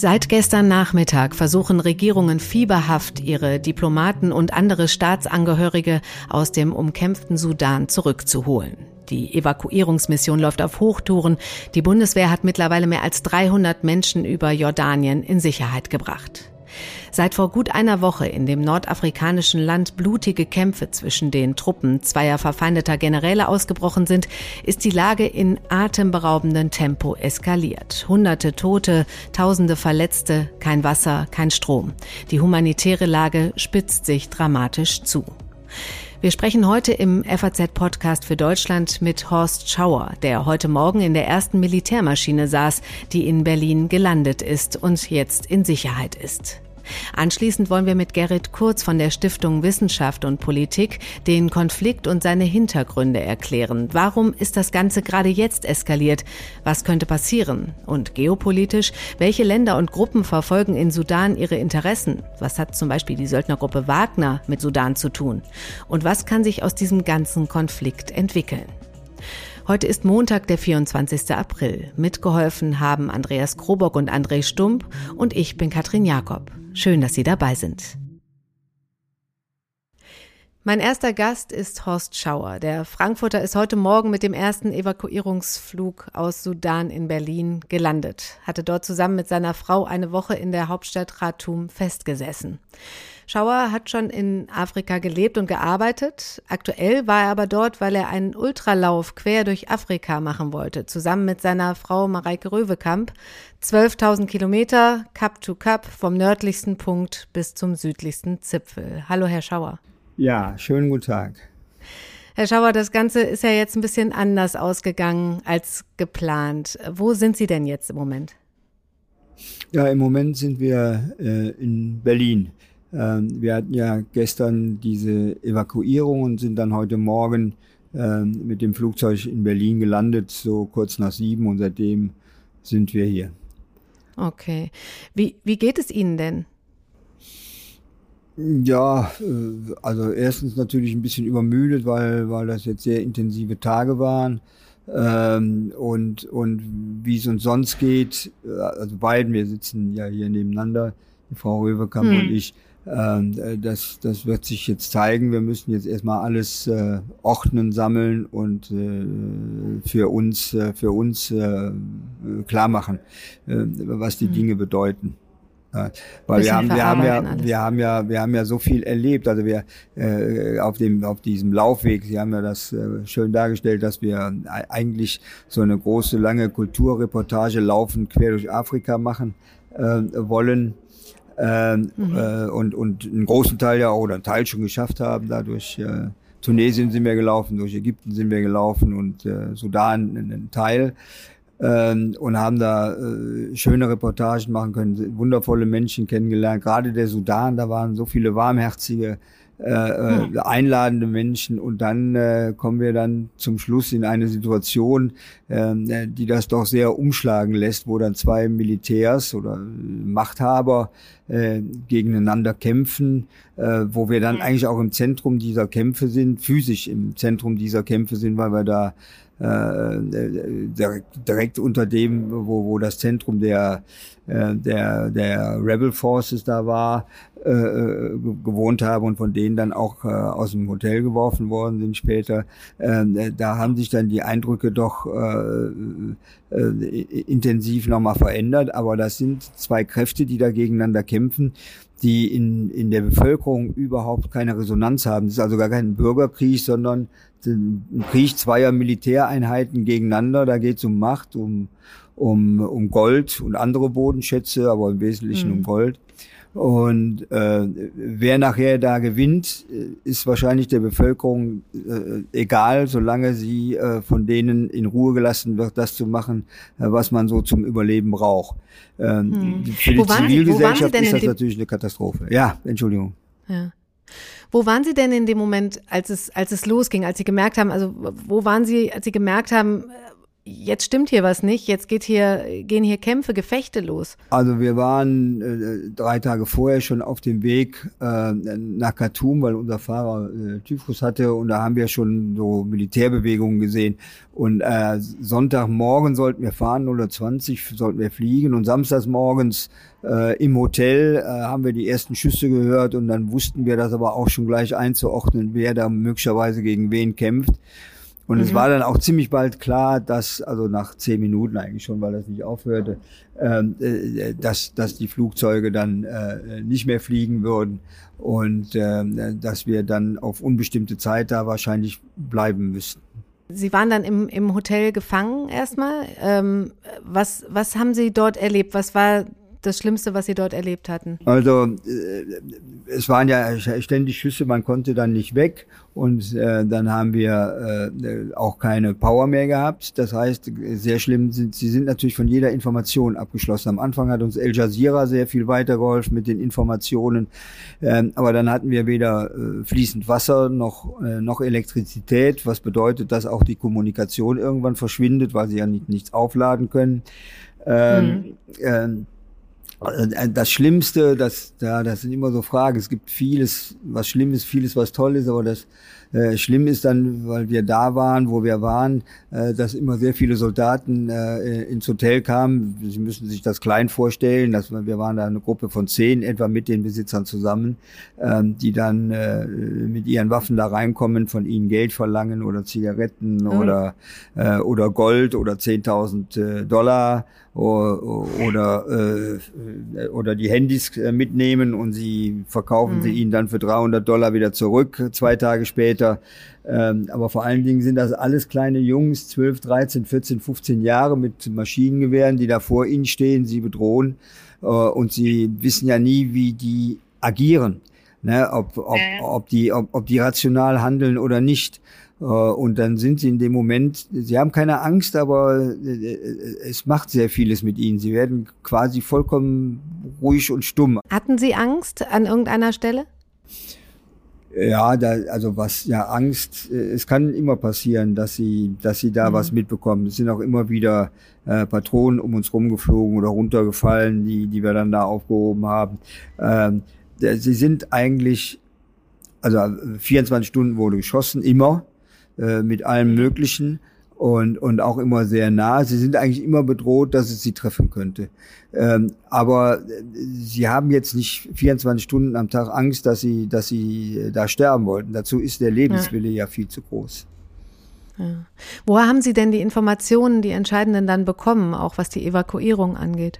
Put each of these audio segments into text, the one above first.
Seit gestern Nachmittag versuchen Regierungen fieberhaft, ihre Diplomaten und andere Staatsangehörige aus dem umkämpften Sudan zurückzuholen. Die Evakuierungsmission läuft auf Hochtouren. Die Bundeswehr hat mittlerweile mehr als 300 Menschen über Jordanien in Sicherheit gebracht. Seit vor gut einer Woche in dem nordafrikanischen Land blutige Kämpfe zwischen den Truppen zweier verfeindeter Generäle ausgebrochen sind, ist die Lage in atemberaubendem Tempo eskaliert. Hunderte Tote, Tausende Verletzte, kein Wasser, kein Strom. Die humanitäre Lage spitzt sich dramatisch zu. Wir sprechen heute im FAZ-Podcast für Deutschland mit Horst Schauer, der heute Morgen in der ersten Militärmaschine saß, die in Berlin gelandet ist und jetzt in Sicherheit ist. Anschließend wollen wir mit Gerrit Kurz von der Stiftung Wissenschaft und Politik den Konflikt und seine Hintergründe erklären. Warum ist das Ganze gerade jetzt eskaliert? Was könnte passieren? Und geopolitisch, welche Länder und Gruppen verfolgen in Sudan ihre Interessen? Was hat zum Beispiel die Söldnergruppe Wagner mit Sudan zu tun? Und was kann sich aus diesem ganzen Konflikt entwickeln? Heute ist Montag, der 24. April. Mitgeholfen haben Andreas Krobock und André Stump und ich bin Katrin Jakob. Schön, dass Sie dabei sind. Mein erster Gast ist Horst Schauer. Der Frankfurter ist heute Morgen mit dem ersten Evakuierungsflug aus Sudan in Berlin gelandet, hatte dort zusammen mit seiner Frau eine Woche in der Hauptstadt Khartoum festgesessen. Schauer hat schon in Afrika gelebt und gearbeitet. Aktuell war er aber dort, weil er einen Ultralauf quer durch Afrika machen wollte, zusammen mit seiner Frau Mareike Röwekamp. 12.000 Kilometer, Cup to Cup, vom nördlichsten Punkt bis zum südlichsten Zipfel. Hallo, Herr Schauer. Ja, schönen guten Tag. Herr Schauer, das Ganze ist ja jetzt ein bisschen anders ausgegangen als geplant. Wo sind Sie denn jetzt im Moment? Ja, im Moment sind wir äh, in Berlin. Ähm, wir hatten ja gestern diese Evakuierung und sind dann heute Morgen ähm, mit dem Flugzeug in Berlin gelandet, so kurz nach sieben und seitdem sind wir hier. Okay. Wie, wie geht es Ihnen denn? Ja, äh, also erstens natürlich ein bisschen übermüdet, weil, weil das jetzt sehr intensive Tage waren. Ähm, und, und wie es uns sonst geht, äh, also beiden, wir sitzen ja hier nebeneinander, die Frau Röverkamp hm. und ich, das, das wird sich jetzt zeigen. Wir müssen jetzt erstmal alles äh, ordnen, sammeln und äh, für uns, äh, für uns äh, klar machen, äh, was die mhm. Dinge bedeuten. Ja, weil wir haben, wir haben ja, alles. wir haben ja, wir haben ja so viel erlebt. Also wir äh, auf dem, auf diesem Laufweg. Sie haben ja das äh, schön dargestellt, dass wir eigentlich so eine große lange Kulturreportage laufen quer durch Afrika machen äh, wollen ähm, mhm. äh, und, und einen großen Teil ja auch oder einen Teil schon geschafft haben. Dadurch äh, Tunesien sind wir gelaufen, durch Ägypten sind wir gelaufen und äh, Sudan einen Teil. Ähm, und haben da äh, schöne Reportagen machen können, wundervolle Menschen kennengelernt. Gerade der Sudan, da waren so viele warmherzige äh, äh, einladende Menschen und dann äh, kommen wir dann zum Schluss in eine Situation, äh, die das doch sehr umschlagen lässt, wo dann zwei Militärs oder Machthaber äh, gegeneinander kämpfen, äh, wo wir dann eigentlich auch im Zentrum dieser Kämpfe sind, physisch im Zentrum dieser Kämpfe sind, weil wir da äh, direkt, direkt unter dem, wo, wo das Zentrum der, äh, der, der Rebel Forces da war, äh, äh gewohnt habe und von denen dann auch äh, aus dem Hotel geworfen worden sind später. Äh, da haben sich dann die Eindrücke doch äh, äh, intensiv nochmal verändert, aber das sind zwei Kräfte, die da gegeneinander kämpfen, die in, in der Bevölkerung überhaupt keine Resonanz haben. Das ist also gar kein Bürgerkrieg, sondern ein Krieg zweier Militäreinheiten gegeneinander. Da geht es um Macht, um, um, um Gold und andere Bodenschätze, aber im Wesentlichen mhm. um Gold. Und äh, wer nachher da gewinnt, äh, ist wahrscheinlich der Bevölkerung äh, egal, solange sie äh, von denen in Ruhe gelassen wird, das zu machen, äh, was man so zum Überleben braucht. Ähm, hm. Für die Zivilgesellschaft ist das natürlich eine Katastrophe. Ja, Entschuldigung. Ja. Wo waren Sie denn in dem Moment, als es, als es losging, als Sie gemerkt haben, also wo waren Sie, als Sie gemerkt haben, jetzt stimmt hier was nicht, jetzt geht hier, gehen hier Kämpfe, Gefechte los? Also wir waren äh, drei Tage vorher schon auf dem Weg äh, nach Khartoum, weil unser Fahrer äh, Typhus hatte und da haben wir schon so Militärbewegungen gesehen. Und äh, Sonntagmorgen sollten wir fahren, 0.20 sollten wir fliegen und samstags morgens äh, im Hotel äh, haben wir die ersten Schüsse gehört und dann wussten wir das aber auch schon gleich einzuordnen, wer da möglicherweise gegen wen kämpft. Und mhm. es war dann auch ziemlich bald klar, dass, also nach zehn Minuten eigentlich schon, weil das nicht aufhörte, ähm, äh, dass, dass die Flugzeuge dann äh, nicht mehr fliegen würden und äh, dass wir dann auf unbestimmte Zeit da wahrscheinlich bleiben müssten. Sie waren dann im, im Hotel gefangen erstmal. Ähm, was, was haben Sie dort erlebt? Was war das Schlimmste, was Sie dort erlebt hatten? Also äh, es waren ja ständig Schüsse, man konnte dann nicht weg und äh, dann haben wir äh, auch keine Power mehr gehabt. Das heißt, sehr schlimm sind, sie sind natürlich von jeder Information abgeschlossen. Am Anfang hat uns El Jazeera sehr viel weitergeholfen mit den Informationen, ähm, aber dann hatten wir weder äh, fließend Wasser noch, äh, noch Elektrizität, was bedeutet, dass auch die Kommunikation irgendwann verschwindet, weil sie ja nicht, nichts aufladen können. Ähm, mhm. ähm, äh, das Schlimmste, das, ja, das sind immer so Fragen. Es gibt vieles, was schlimm ist, vieles, was toll ist, aber das äh, schlimm ist dann, weil wir da waren, wo wir waren, äh, dass immer sehr viele Soldaten äh, ins Hotel kamen. Sie müssen sich das klein vorstellen. Dass wir, wir waren da eine Gruppe von zehn etwa mit den Besitzern zusammen, ähm, die dann äh, mit ihren Waffen da reinkommen, von ihnen Geld verlangen oder Zigaretten mhm. oder, äh, oder Gold oder 10.000 äh, Dollar oder, äh, oder die Handys äh, mitnehmen und sie verkaufen mhm. sie ihnen dann für 300 Dollar wieder zurück, zwei Tage später. Ähm, aber vor allen Dingen sind das alles kleine Jungs, 12, 13, 14, 15 Jahre mit Maschinengewehren, die da vor ihnen stehen, sie bedrohen äh, und sie wissen ja nie, wie die agieren. Ne, ob, ob, ob, die, ob, ob die rational handeln oder nicht. Äh, und dann sind sie in dem Moment, sie haben keine Angst, aber äh, es macht sehr vieles mit ihnen. Sie werden quasi vollkommen ruhig und stumm. Hatten Sie Angst an irgendeiner Stelle? Ja, da, also was, ja, Angst, äh, es kann immer passieren, dass sie, dass sie da mhm. was mitbekommen. Es sind auch immer wieder äh, Patronen um uns rumgeflogen oder runtergefallen, die, die wir dann da aufgehoben haben. Ähm, sie sind eigentlich, also 24 Stunden wurde geschossen, immer. Äh, mit allem Möglichen und, und auch immer sehr nah. Sie sind eigentlich immer bedroht, dass es sie treffen könnte. Ähm, aber äh, sie haben jetzt nicht 24 Stunden am Tag Angst, dass sie, dass sie äh, da sterben wollten. Dazu ist der Lebenswille ja, ja viel zu groß. Ja. Woher haben Sie denn die Informationen, die entscheidenden dann bekommen, auch was die Evakuierung angeht?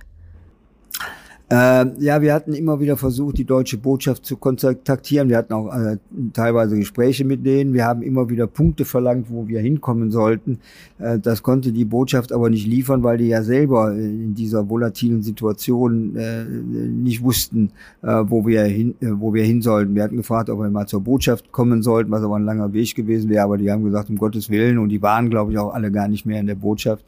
Äh, ja, wir hatten immer wieder versucht, die deutsche Botschaft zu kontaktieren. Wir hatten auch äh, teilweise Gespräche mit denen. Wir haben immer wieder Punkte verlangt, wo wir hinkommen sollten. Äh, das konnte die Botschaft aber nicht liefern, weil die ja selber in dieser volatilen Situation äh, nicht wussten, äh, wo wir hin, äh, wo wir hin sollten. Wir hatten gefragt, ob wir mal zur Botschaft kommen sollten, was aber ein langer Weg gewesen wäre. Aber die haben gesagt, um Gottes Willen. Und die waren, glaube ich, auch alle gar nicht mehr in der Botschaft.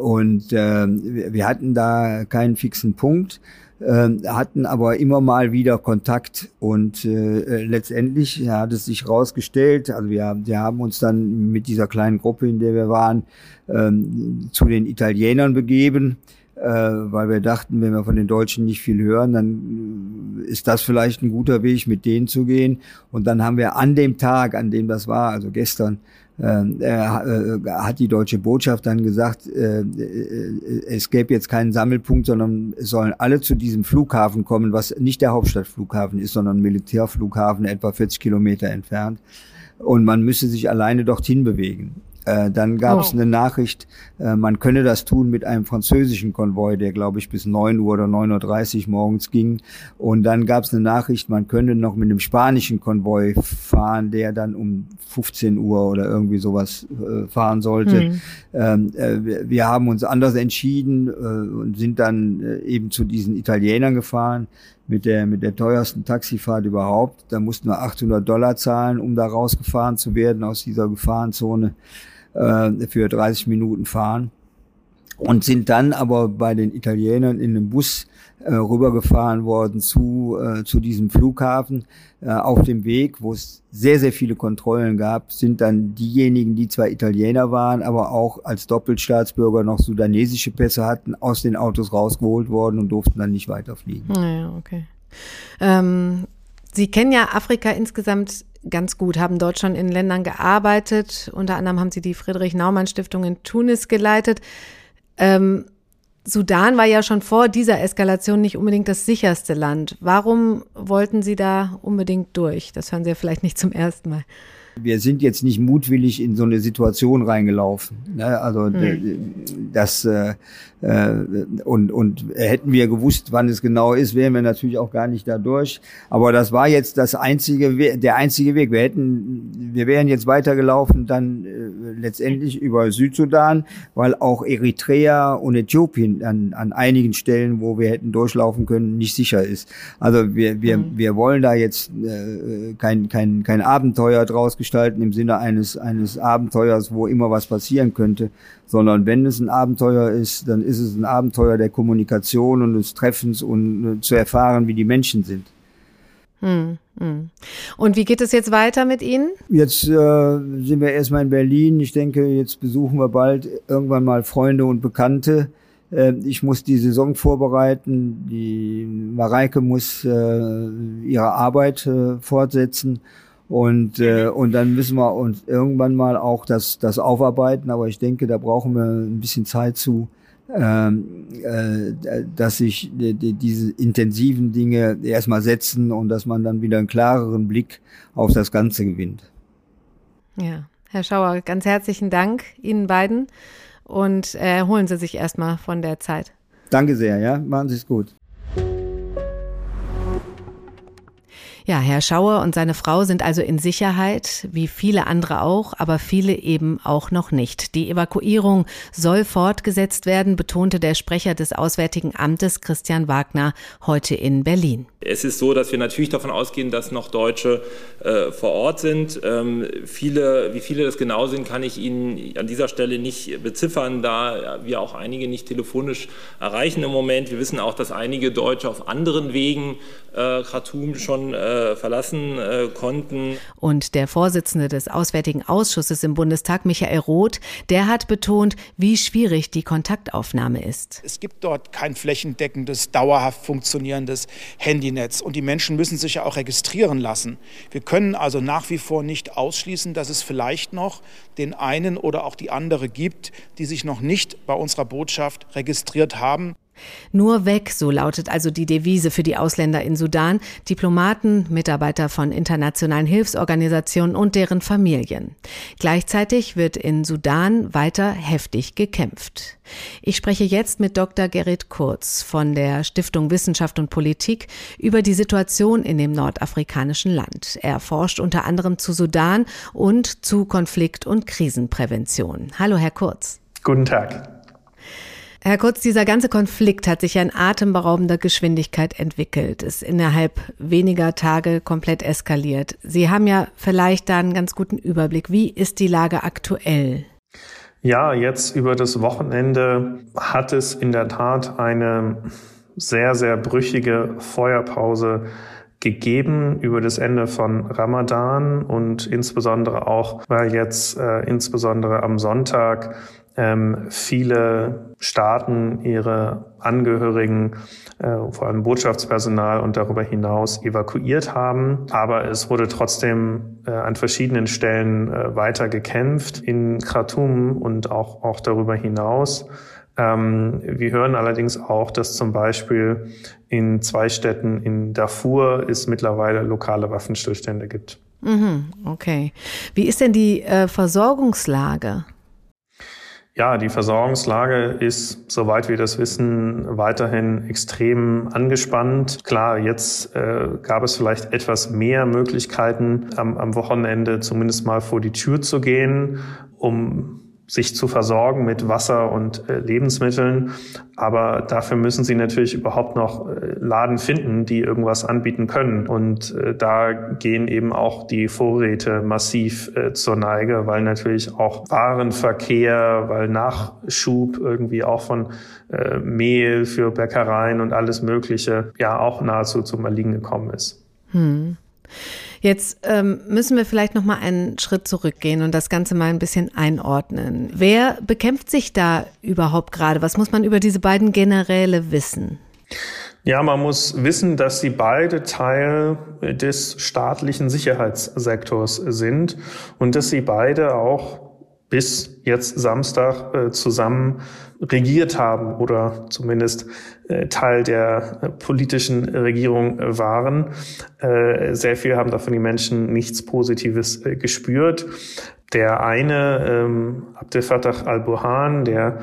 Und äh, wir hatten da keinen fixen Punkt, äh, hatten aber immer mal wieder Kontakt und äh, letztendlich hat es sich rausgestellt, also wir, wir haben uns dann mit dieser kleinen Gruppe, in der wir waren, ähm, zu den Italienern begeben, äh, weil wir dachten, wenn wir von den Deutschen nicht viel hören, dann ist das vielleicht ein guter Weg, mit denen zu gehen. Und dann haben wir an dem Tag, an dem das war, also gestern, hat die deutsche Botschaft dann gesagt, äh, äh, es gäbe jetzt keinen Sammelpunkt, sondern es sollen alle zu diesem Flughafen kommen, was nicht der Hauptstadtflughafen ist, sondern Militärflughafen etwa 40 Kilometer entfernt. Und man müsse sich alleine dorthin bewegen. Äh, dann gab es oh. eine Nachricht, äh, man könne das tun mit einem französischen Konvoi, der glaube ich bis 9 Uhr oder 9.30 Uhr morgens ging. Und dann gab es eine Nachricht, man könne noch mit einem spanischen Konvoi fahren, der dann um 15 Uhr oder irgendwie sowas äh, fahren sollte. Mhm. Ähm, wir haben uns anders entschieden und sind dann eben zu diesen Italienern gefahren mit der, mit der teuersten Taxifahrt überhaupt. Da mussten wir 800 Dollar zahlen, um da rausgefahren zu werden aus dieser Gefahrenzone äh, für 30 Minuten fahren. Und sind dann aber bei den Italienern in einem Bus äh, rübergefahren worden zu, äh, zu diesem Flughafen. Äh, auf dem Weg, wo es sehr, sehr viele Kontrollen gab, sind dann diejenigen, die zwar Italiener waren, aber auch als Doppelstaatsbürger noch sudanesische Pässe hatten, aus den Autos rausgeholt worden und durften dann nicht weiterfliegen. Naja, okay. Ähm, Sie kennen ja Afrika insgesamt ganz gut, haben dort schon in Ländern gearbeitet. Unter anderem haben Sie die Friedrich-Naumann-Stiftung in Tunis geleitet. Ähm, Sudan war ja schon vor dieser Eskalation nicht unbedingt das sicherste Land. Warum wollten Sie da unbedingt durch? Das hören Sie ja vielleicht nicht zum ersten Mal wir sind jetzt nicht mutwillig in so eine Situation reingelaufen. Ne? Also hm. das äh, und und hätten wir gewusst, wann es genau ist, wären wir natürlich auch gar nicht da durch. Aber das war jetzt das einzige, der einzige Weg. Wir hätten, wir wären jetzt weitergelaufen dann äh, letztendlich über Südsudan, weil auch Eritrea und Äthiopien an, an einigen Stellen, wo wir hätten durchlaufen können, nicht sicher ist. Also wir wir hm. wir wollen da jetzt äh, kein kein kein Abenteuer draus gestalten im Sinne eines, eines Abenteuers, wo immer was passieren könnte, sondern wenn es ein Abenteuer ist, dann ist es ein Abenteuer der Kommunikation und des Treffens und äh, zu erfahren, wie die Menschen sind. Hm, hm. Und wie geht es jetzt weiter mit Ihnen? Jetzt äh, sind wir erstmal in Berlin. Ich denke, jetzt besuchen wir bald irgendwann mal Freunde und Bekannte. Äh, ich muss die Saison vorbereiten. Die Mareike muss äh, ihre Arbeit äh, fortsetzen. Und, äh, und dann müssen wir uns irgendwann mal auch das, das aufarbeiten. Aber ich denke, da brauchen wir ein bisschen Zeit zu, ähm, äh, dass sich die, die, diese intensiven Dinge erstmal setzen und dass man dann wieder einen klareren Blick auf das Ganze gewinnt. Ja, Herr Schauer, ganz herzlichen Dank Ihnen beiden und äh, holen Sie sich erstmal von der Zeit. Danke sehr, ja, machen Sie es gut. Ja, Herr Schauer und seine Frau sind also in Sicherheit, wie viele andere auch, aber viele eben auch noch nicht. Die Evakuierung soll fortgesetzt werden, betonte der Sprecher des Auswärtigen Amtes Christian Wagner heute in Berlin. Es ist so, dass wir natürlich davon ausgehen, dass noch Deutsche äh, vor Ort sind. Ähm, viele, wie viele das genau sind, kann ich Ihnen an dieser Stelle nicht beziffern, da wir auch einige nicht telefonisch erreichen im Moment. Wir wissen auch, dass einige Deutsche auf anderen Wegen äh, Khartoum schon äh, verlassen äh, konnten. Und der Vorsitzende des Auswärtigen Ausschusses im Bundestag, Michael Roth, der hat betont, wie schwierig die Kontaktaufnahme ist. Es gibt dort kein flächendeckendes, dauerhaft funktionierendes Handy Handynetz und die Menschen müssen sich ja auch registrieren lassen. Wir können also nach wie vor nicht ausschließen, dass es vielleicht noch den einen oder auch die andere gibt, die sich noch nicht bei unserer Botschaft registriert haben. Nur weg, so lautet also die Devise für die Ausländer in Sudan, Diplomaten, Mitarbeiter von internationalen Hilfsorganisationen und deren Familien. Gleichzeitig wird in Sudan weiter heftig gekämpft. Ich spreche jetzt mit Dr. Gerrit Kurz von der Stiftung Wissenschaft und Politik über die Situation in dem nordafrikanischen Land. Er forscht unter anderem zu Sudan und zu Konflikt- und Krisenprävention. Hallo, Herr Kurz. Guten Tag. Herr Kurz, dieser ganze Konflikt hat sich ja in atemberaubender Geschwindigkeit entwickelt, ist innerhalb weniger Tage komplett eskaliert. Sie haben ja vielleicht da einen ganz guten Überblick. Wie ist die Lage aktuell? Ja, jetzt über das Wochenende hat es in der Tat eine sehr, sehr brüchige Feuerpause gegeben über das Ende von Ramadan und insbesondere auch, weil jetzt äh, insbesondere am Sonntag ähm, viele Staaten ihre Angehörigen, äh, vor allem Botschaftspersonal und darüber hinaus evakuiert haben. Aber es wurde trotzdem äh, an verschiedenen Stellen äh, weiter gekämpft in Khartoum und auch, auch darüber hinaus. Ähm, wir hören allerdings auch, dass zum Beispiel in zwei Städten in Darfur es mittlerweile lokale Waffenstillstände gibt. Mhm, okay. Wie ist denn die äh, Versorgungslage? Ja, die Versorgungslage ist, soweit wir das wissen, weiterhin extrem angespannt. Klar, jetzt äh, gab es vielleicht etwas mehr Möglichkeiten, am, am Wochenende zumindest mal vor die Tür zu gehen, um sich zu versorgen mit Wasser und äh, Lebensmitteln. Aber dafür müssen sie natürlich überhaupt noch äh, Laden finden, die irgendwas anbieten können. Und äh, da gehen eben auch die Vorräte massiv zur Neige, weil natürlich auch Warenverkehr, weil Nachschub irgendwie auch von Mehl für Bäckereien und alles Mögliche ja auch nahezu zum Erliegen gekommen ist. Hm. Jetzt ähm, müssen wir vielleicht noch mal einen Schritt zurückgehen und das Ganze mal ein bisschen einordnen. Wer bekämpft sich da überhaupt gerade? Was muss man über diese beiden Generäle wissen? Ja, man muss wissen, dass sie beide Teil des staatlichen Sicherheitssektors sind und dass sie beide auch bis jetzt Samstag äh, zusammen regiert haben oder zumindest äh, Teil der äh, politischen Regierung waren. Äh, sehr viel haben davon die Menschen nichts Positives äh, gespürt. Der eine, ähm, Abdel Fattah al-Burhan, der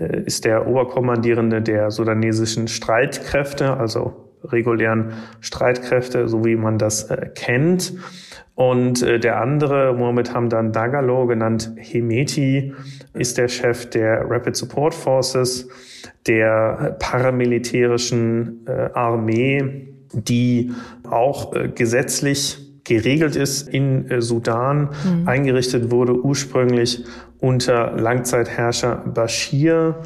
äh, ist der Oberkommandierende der sudanesischen Streitkräfte, also regulären Streitkräfte, so wie man das äh, kennt. Und äh, der andere, Mohammed Hamdan Dagalo, genannt Hemeti, ist der Chef der Rapid Support Forces, der paramilitärischen äh, Armee, die auch äh, gesetzlich geregelt ist in äh, Sudan, mhm. eingerichtet wurde ursprünglich unter Langzeitherrscher Bashir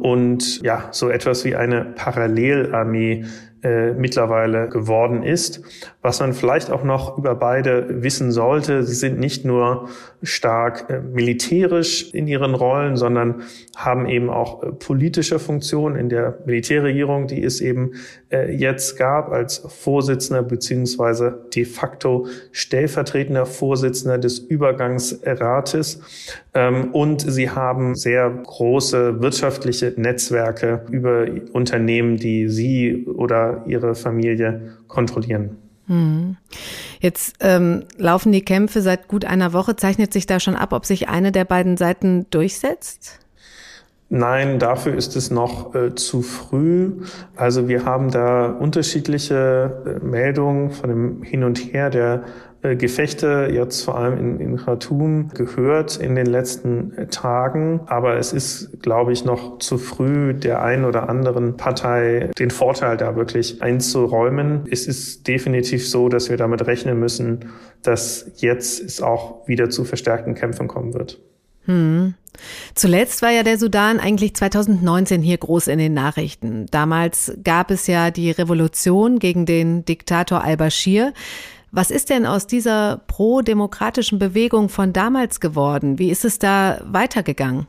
und ja, so etwas wie eine Parallelarmee äh, mittlerweile geworden ist. Was man vielleicht auch noch über beide wissen sollte, sie sind nicht nur stark äh, militärisch in ihren Rollen, sondern haben eben auch äh, politische Funktionen in der Militärregierung, die es eben jetzt gab als Vorsitzender beziehungsweise de facto stellvertretender Vorsitzender des Übergangsrates. Ähm, und sie haben sehr große wirtschaftliche Netzwerke über Unternehmen, die sie oder ihre Familie kontrollieren. Hm. Jetzt ähm, laufen die Kämpfe seit gut einer Woche. Zeichnet sich da schon ab, ob sich eine der beiden Seiten durchsetzt? Nein, dafür ist es noch äh, zu früh. Also wir haben da unterschiedliche äh, Meldungen von dem Hin und Her der äh, Gefechte jetzt vor allem in, in Khartoum gehört in den letzten äh, Tagen. Aber es ist, glaube ich, noch zu früh, der einen oder anderen Partei den Vorteil da wirklich einzuräumen. Es ist definitiv so, dass wir damit rechnen müssen, dass jetzt es auch wieder zu verstärkten Kämpfen kommen wird. Hm. Zuletzt war ja der Sudan eigentlich 2019 hier groß in den Nachrichten. Damals gab es ja die Revolution gegen den Diktator al-Bashir. Was ist denn aus dieser pro-demokratischen Bewegung von damals geworden? Wie ist es da weitergegangen?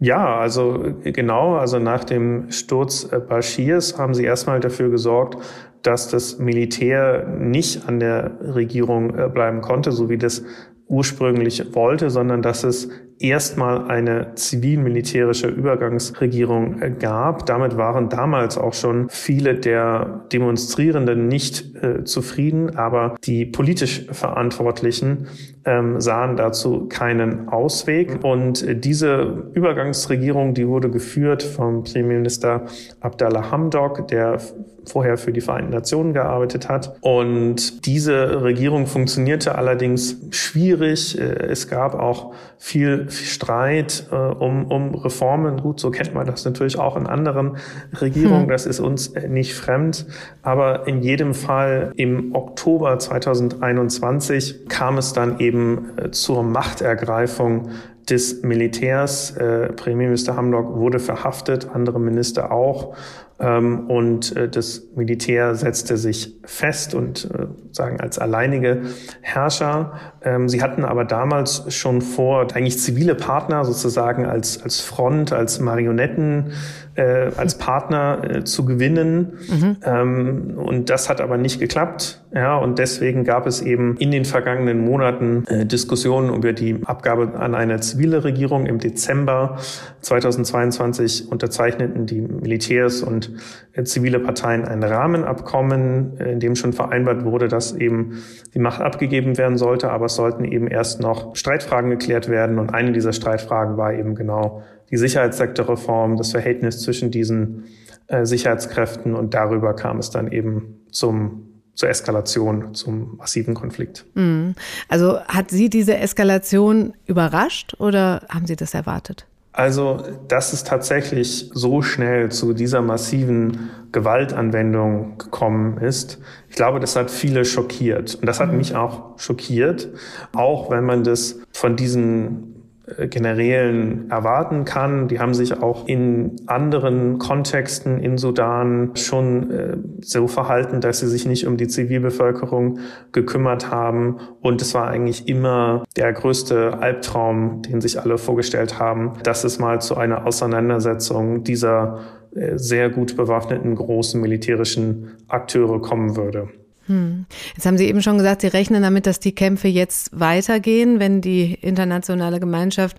Ja, also genau, also nach dem Sturz Bashirs haben sie erstmal dafür gesorgt, dass das Militär nicht an der Regierung äh, bleiben konnte, so wie das ursprünglich wollte, sondern dass es erstmal eine zivil-militärische Übergangsregierung äh, gab. Damit waren damals auch schon viele der Demonstrierenden nicht äh, zufrieden, aber die politisch Verantwortlichen ähm, sahen dazu keinen Ausweg. Und äh, diese Übergangsregierung, die wurde geführt vom Premierminister Abdallah Hamdok, der vorher für die Vereinten Nationen gearbeitet hat. Und diese Regierung funktionierte allerdings schwierig. Äh, es gab auch viel, Streit äh, um, um Reformen. Gut, so kennt man das natürlich auch in anderen Regierungen. Hm. Das ist uns nicht fremd. Aber in jedem Fall im Oktober 2021 kam es dann eben äh, zur Machtergreifung des Militärs. Premierminister Hamdok wurde verhaftet, andere Minister auch. Ähm, und äh, das Militär setzte sich fest und äh, sagen als alleinige Herrscher. Ähm, sie hatten aber damals schon vor, eigentlich zivile Partner sozusagen als, als Front, als Marionetten, äh, als Partner äh, zu gewinnen. Mhm. Ähm, und das hat aber nicht geklappt. Ja, und deswegen gab es eben in den vergangenen Monaten äh, Diskussionen über die Abgabe an eine zivile Regierung. Im Dezember 2022 unterzeichneten die Militärs und äh, zivile Parteien ein Rahmenabkommen, äh, in dem schon vereinbart wurde, dass eben die Macht abgegeben werden sollte, aber es sollten eben erst noch Streitfragen geklärt werden. Und eine dieser Streitfragen war eben genau die Sicherheitssektorreform, das Verhältnis zwischen diesen äh, Sicherheitskräften und darüber kam es dann eben zum zur Eskalation, zum massiven Konflikt. Mhm. Also hat Sie diese Eskalation überrascht oder haben Sie das erwartet? Also, dass es tatsächlich so schnell zu dieser massiven Gewaltanwendung gekommen ist, ich glaube, das hat viele schockiert. Und das hat mhm. mich auch schockiert, auch wenn man das von diesen äh, Generälen erwarten kann. Die haben sich auch in anderen Kontexten in Sudan schon äh, so verhalten, dass sie sich nicht um die Zivilbevölkerung gekümmert haben. Und es war eigentlich immer der größte Albtraum, den sich alle vorgestellt haben, dass es mal zu einer Auseinandersetzung dieser äh, sehr gut bewaffneten großen militärischen Akteure kommen würde. Hm. Jetzt haben Sie eben schon gesagt, Sie rechnen damit, dass die Kämpfe jetzt weitergehen, wenn die internationale Gemeinschaft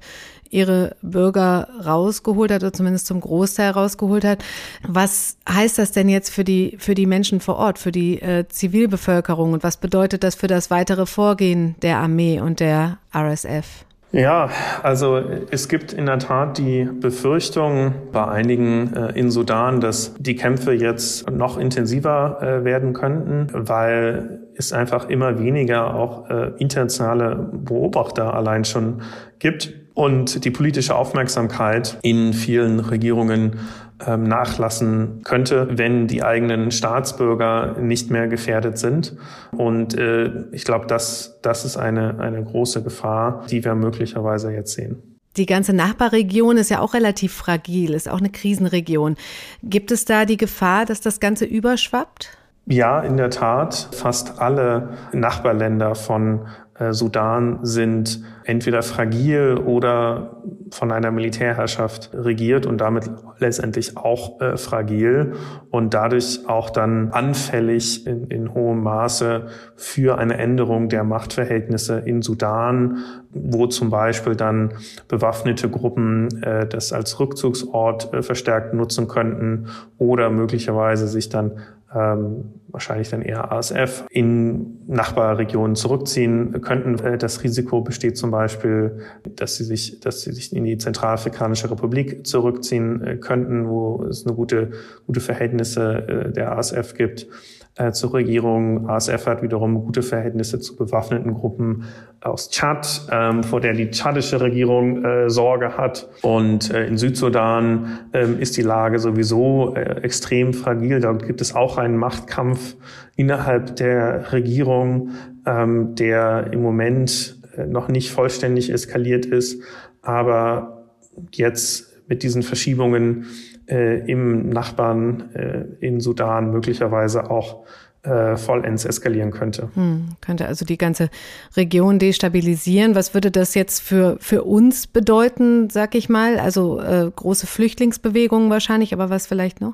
ihre Bürger rausgeholt hat oder zumindest zum Großteil rausgeholt hat. Was heißt das denn jetzt für die, für die Menschen vor Ort, für die äh, Zivilbevölkerung und was bedeutet das für das weitere Vorgehen der Armee und der RSF? Ja, also es gibt in der Tat die Befürchtung bei einigen äh, in Sudan, dass die Kämpfe jetzt noch intensiver äh, werden könnten, weil es einfach immer weniger auch äh, internationale Beobachter allein schon gibt und die politische Aufmerksamkeit in vielen Regierungen nachlassen könnte, wenn die eigenen Staatsbürger nicht mehr gefährdet sind. Und äh, ich glaube, das, das ist eine, eine große Gefahr, die wir möglicherweise jetzt sehen. Die ganze Nachbarregion ist ja auch relativ fragil, ist auch eine Krisenregion. Gibt es da die Gefahr, dass das Ganze überschwappt? Ja, in der Tat. Fast alle Nachbarländer von Sudan sind entweder fragil oder von einer Militärherrschaft regiert und damit letztendlich auch äh, fragil und dadurch auch dann anfällig in, in hohem Maße für eine Änderung der Machtverhältnisse in Sudan, wo zum Beispiel dann bewaffnete Gruppen äh, das als Rückzugsort äh, verstärkt nutzen könnten oder möglicherweise sich dann ähm, wahrscheinlich dann eher ASF, in Nachbarregionen zurückziehen könnten. Äh, das Risiko besteht zum Beispiel, dass sie sich, dass sie sich in die Zentralafrikanische Republik zurückziehen äh, könnten, wo es eine gute, gute Verhältnisse äh, der ASF gibt äh, zur Regierung. ASF hat wiederum gute Verhältnisse zu bewaffneten Gruppen aus Tschad, ähm, vor der die tschadische Regierung äh, Sorge hat. Und äh, in Südsudan ähm, ist die Lage sowieso äh, extrem fragil. Da gibt es auch einen Machtkampf innerhalb der Regierung, ähm, der im Moment äh, noch nicht vollständig eskaliert ist, aber jetzt mit diesen Verschiebungen äh, im Nachbarn äh, in Sudan möglicherweise auch äh, vollends eskalieren könnte. Hm, könnte also die ganze Region destabilisieren. Was würde das jetzt für, für uns bedeuten, sag ich mal? Also äh, große Flüchtlingsbewegungen wahrscheinlich, aber was vielleicht noch?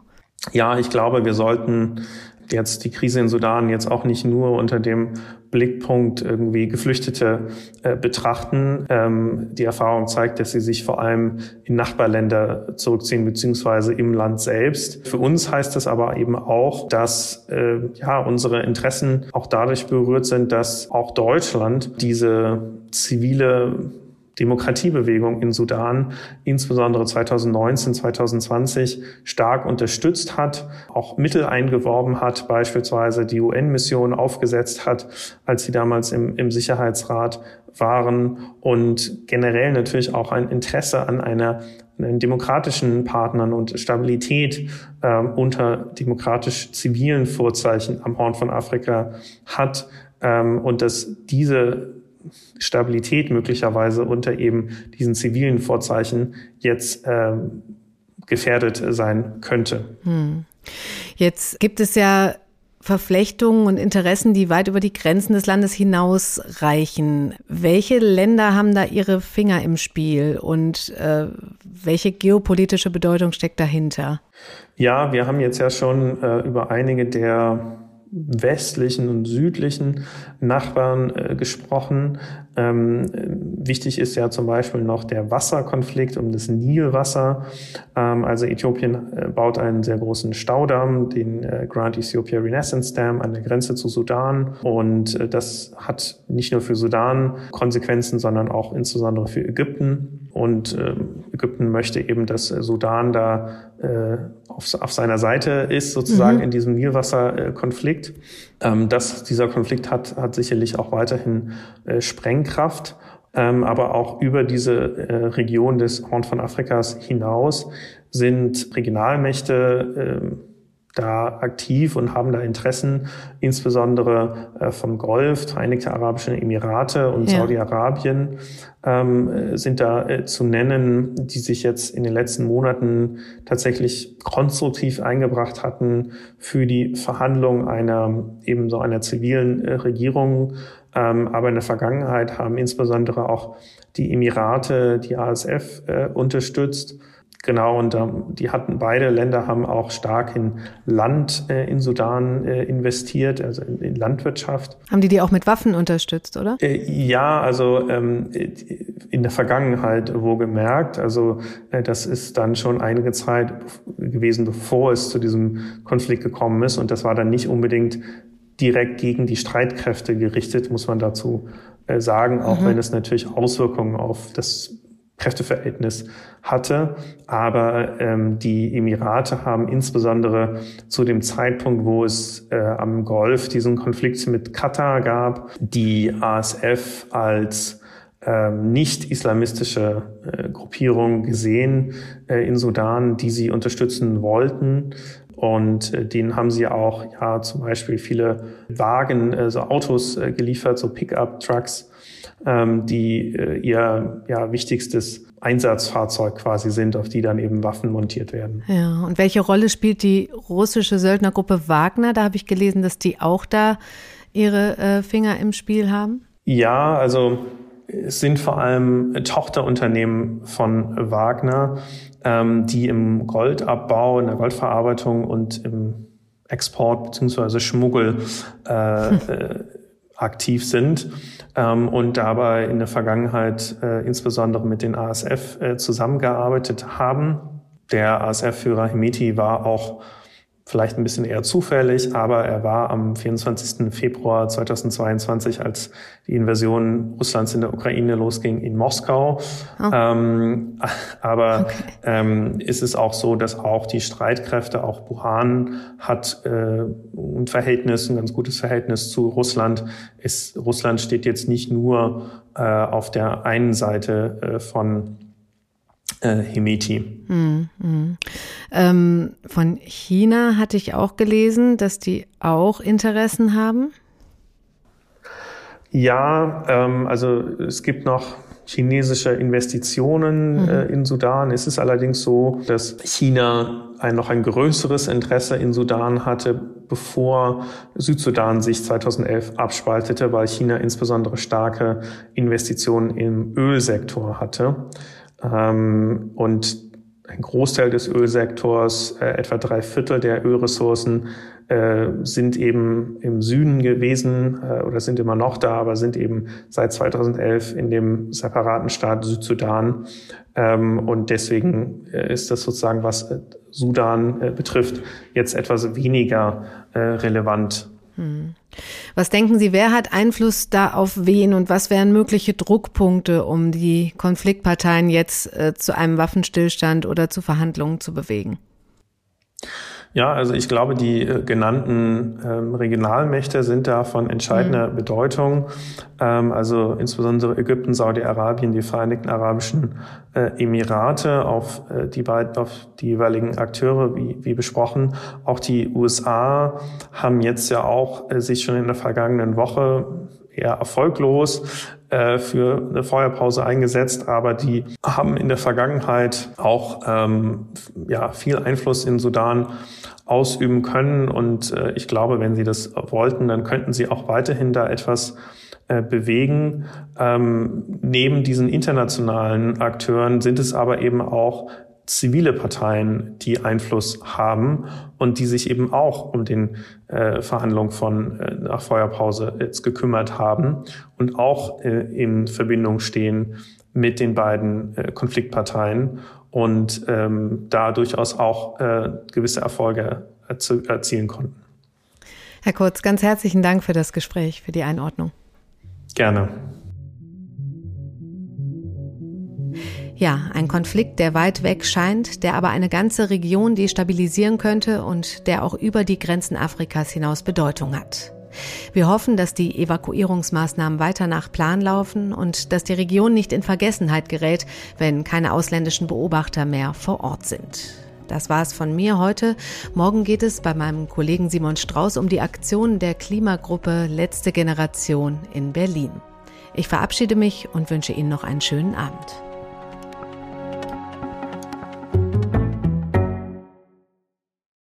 Ja, ich glaube, wir sollten jetzt die Krise in Sudan jetzt auch nicht nur unter dem Blickpunkt irgendwie Geflüchtete äh, betrachten. Ähm, die Erfahrung zeigt, dass sie sich vor allem in Nachbarländer zurückziehen, beziehungsweise im Land selbst. Für uns heißt das aber eben auch, dass äh, ja unsere Interessen auch dadurch berührt sind, dass auch Deutschland diese zivile Demokratiebewegung in Sudan insbesondere 2019, 2020 stark unterstützt hat, auch Mittel eingeworben hat, beispielsweise die UN-Mission aufgesetzt hat, als sie damals im, im Sicherheitsrat waren und generell natürlich auch ein Interesse an einer an demokratischen Partnern und Stabilität äh, unter demokratisch-zivilen Vorzeichen am Horn von Afrika hat ähm, und dass diese Stabilität möglicherweise unter eben diesen zivilen Vorzeichen jetzt ähm, gefährdet sein könnte. Hm. Jetzt gibt es ja Verflechtungen und Interessen, die weit über die Grenzen des Landes hinausreichen. Welche Länder haben da ihre Finger im Spiel und äh, welche geopolitische Bedeutung steckt dahinter? Ja, wir haben jetzt ja schon äh, über einige der westlichen und südlichen Nachbarn äh, gesprochen. Ähm, wichtig ist ja zum Beispiel noch der Wasserkonflikt um das Nilwasser. Ähm, also Äthiopien äh, baut einen sehr großen Staudamm, den äh, Grand Ethiopia Renaissance Dam an der Grenze zu Sudan. Und äh, das hat nicht nur für Sudan Konsequenzen, sondern auch insbesondere für Ägypten. Und ähm, Ägypten möchte eben, dass Sudan da äh, auf, auf seiner Seite ist, sozusagen mhm. in diesem Nilwasserkonflikt. Ähm, das, dieser Konflikt hat, hat sicherlich auch weiterhin äh, Sprengkraft. Ähm, aber auch über diese äh, Region des Horn von Afrikas hinaus sind Regionalmächte, äh, da aktiv und haben da Interessen, insbesondere äh, vom Golf, Vereinigte Arabische Emirate und ja. Saudi-Arabien ähm, sind da äh, zu nennen, die sich jetzt in den letzten Monaten tatsächlich konstruktiv eingebracht hatten für die Verhandlung einer eben so einer zivilen äh, Regierung. Ähm, aber in der Vergangenheit haben insbesondere auch die Emirate die ASF äh, unterstützt Genau, und ähm, die hatten beide Länder haben auch stark in Land äh, in Sudan äh, investiert, also in, in, Landwirtschaft. Haben die die auch mit Waffen unterstützt, oder? Äh, ja, also ähm, in der Vergangenheit wo gemerkt. Also äh, das ist dann schon einige Zeit gewesen, bevor es zu diesem Konflikt gekommen ist. Und das war dann nicht unbedingt direkt gegen die Streitkräfte gerichtet, muss man dazu äh, sagen, auch mhm. wenn es natürlich Auswirkungen auf das Kräfteverhältnis hatte. Aber ähm, die Emirate haben insbesondere zu dem Zeitpunkt, wo es äh, am Golf diesen Konflikt mit Katar gab, die ASF als ähm, nicht islamistische äh, Gruppierung gesehen äh, in Sudan, die sie unterstützen wollten. Und äh, denen haben sie auch ja zum Beispiel viele Wagen, äh, so Autos äh, geliefert, so Pickup-Trucks, ähm, die äh, ihr ja, wichtigstes Einsatzfahrzeug quasi sind, auf die dann eben Waffen montiert werden. Ja, und welche Rolle spielt die russische Söldnergruppe Wagner? Da habe ich gelesen, dass die auch da ihre äh, Finger im Spiel haben. Ja, also es sind vor allem Tochterunternehmen von Wagner, ähm, die im Goldabbau, in der Goldverarbeitung und im Export beziehungsweise Schmuggel äh, äh, aktiv sind ähm, und dabei in der Vergangenheit äh, insbesondere mit den ASF äh, zusammengearbeitet haben. Der ASF-Führer Hemeti war auch vielleicht ein bisschen eher zufällig, aber er war am 24. Februar 2022, als die Invasion Russlands in der Ukraine losging, in Moskau. Oh. Ähm, aber okay. ähm, ist es auch so, dass auch die Streitkräfte, auch Buhan hat äh, ein Verhältnis, ein ganz gutes Verhältnis zu Russland. Ist, Russland steht jetzt nicht nur äh, auf der einen Seite äh, von äh, Hemeti. Hm, hm. Ähm, von China hatte ich auch gelesen, dass die auch Interessen haben. Ja, ähm, also es gibt noch chinesische Investitionen mhm. äh, in Sudan. Es ist allerdings so, dass China ein noch ein größeres Interesse in Sudan hatte, bevor Südsudan sich 2011 abspaltete, weil China insbesondere starke Investitionen im Ölsektor hatte. Ähm, und ein Großteil des Ölsektors, äh, etwa drei Viertel der Ölressourcen, äh, sind eben im Süden gewesen äh, oder sind immer noch da, aber sind eben seit 2011 in dem separaten Staat Südsudan. Ähm, und deswegen äh, ist das sozusagen, was äh, Sudan äh, betrifft, jetzt etwas weniger relevant. Hm. Was denken Sie, wer hat Einfluss da auf wen und was wären mögliche Druckpunkte, um die Konfliktparteien jetzt äh, zu einem Waffenstillstand oder zu Verhandlungen zu bewegen? Ja, also ich glaube, die äh, genannten ähm, Regionalmächte sind da von entscheidender mhm. Bedeutung. Ähm, also insbesondere Ägypten, Saudi-Arabien, die Vereinigten Arabischen äh, Emirate, auf, äh, die beiden, auf die jeweiligen Akteure, wie, wie besprochen. Auch die USA haben jetzt ja auch äh, sich schon in der vergangenen Woche eher erfolglos äh, für eine Feuerpause eingesetzt, aber die haben in der Vergangenheit auch ähm, ja, viel Einfluss in Sudan ausüben können. Und äh, ich glaube, wenn sie das wollten, dann könnten sie auch weiterhin da etwas äh, bewegen. Ähm, neben diesen internationalen Akteuren sind es aber eben auch zivile Parteien, die Einfluss haben und die sich eben auch um den äh, Verhandlungen von äh, nach Feuerpause jetzt gekümmert haben und auch äh, in Verbindung stehen mit den beiden äh, Konfliktparteien und ähm, da durchaus auch äh, gewisse Erfolge erzie erzielen konnten. Herr Kurz, ganz herzlichen Dank für das Gespräch, für die Einordnung. Gerne. Ja, ein Konflikt, der weit weg scheint, der aber eine ganze Region destabilisieren könnte und der auch über die Grenzen Afrikas hinaus Bedeutung hat. Wir hoffen, dass die Evakuierungsmaßnahmen weiter nach Plan laufen und dass die Region nicht in Vergessenheit gerät, wenn keine ausländischen Beobachter mehr vor Ort sind. Das war es von mir heute. Morgen geht es bei meinem Kollegen Simon Strauß um die Aktion der Klimagruppe Letzte Generation in Berlin. Ich verabschiede mich und wünsche Ihnen noch einen schönen Abend.